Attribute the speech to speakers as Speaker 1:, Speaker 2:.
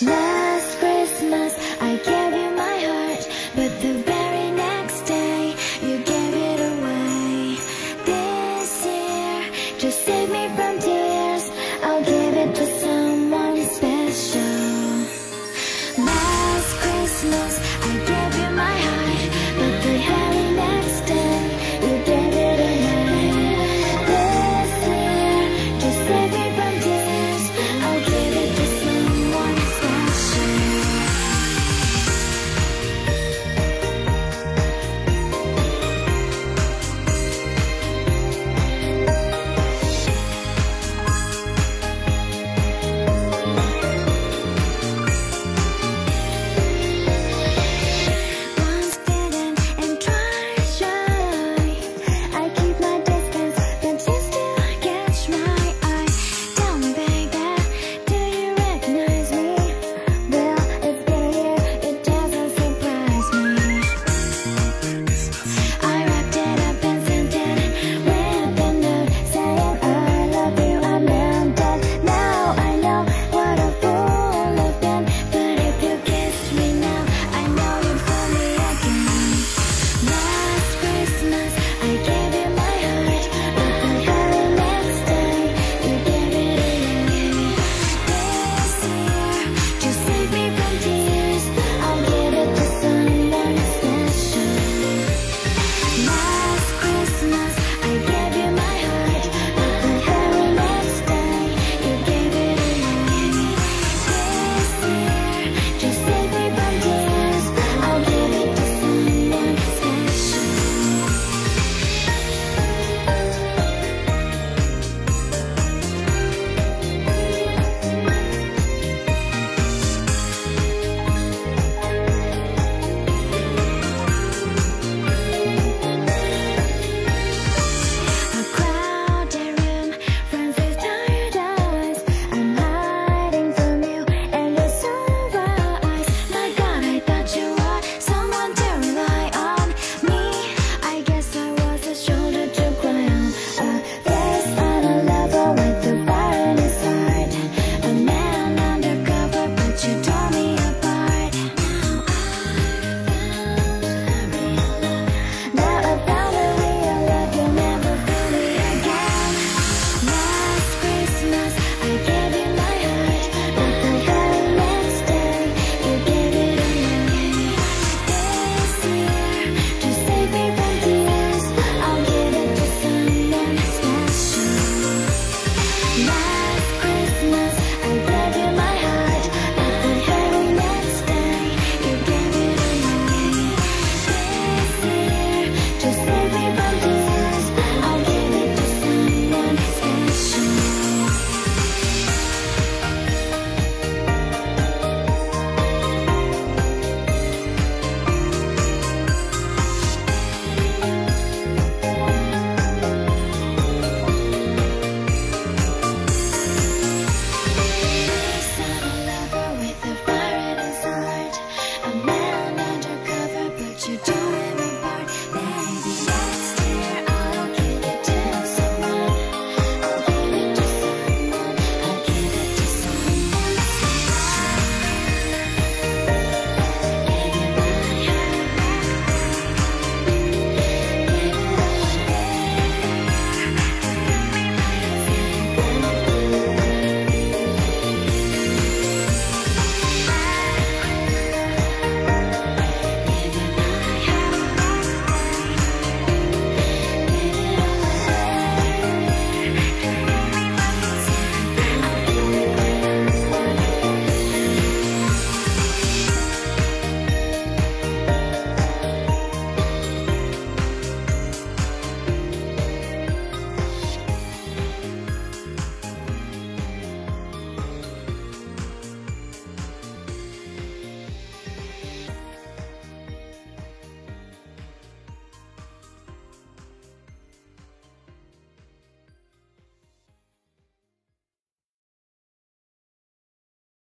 Speaker 1: Now 去找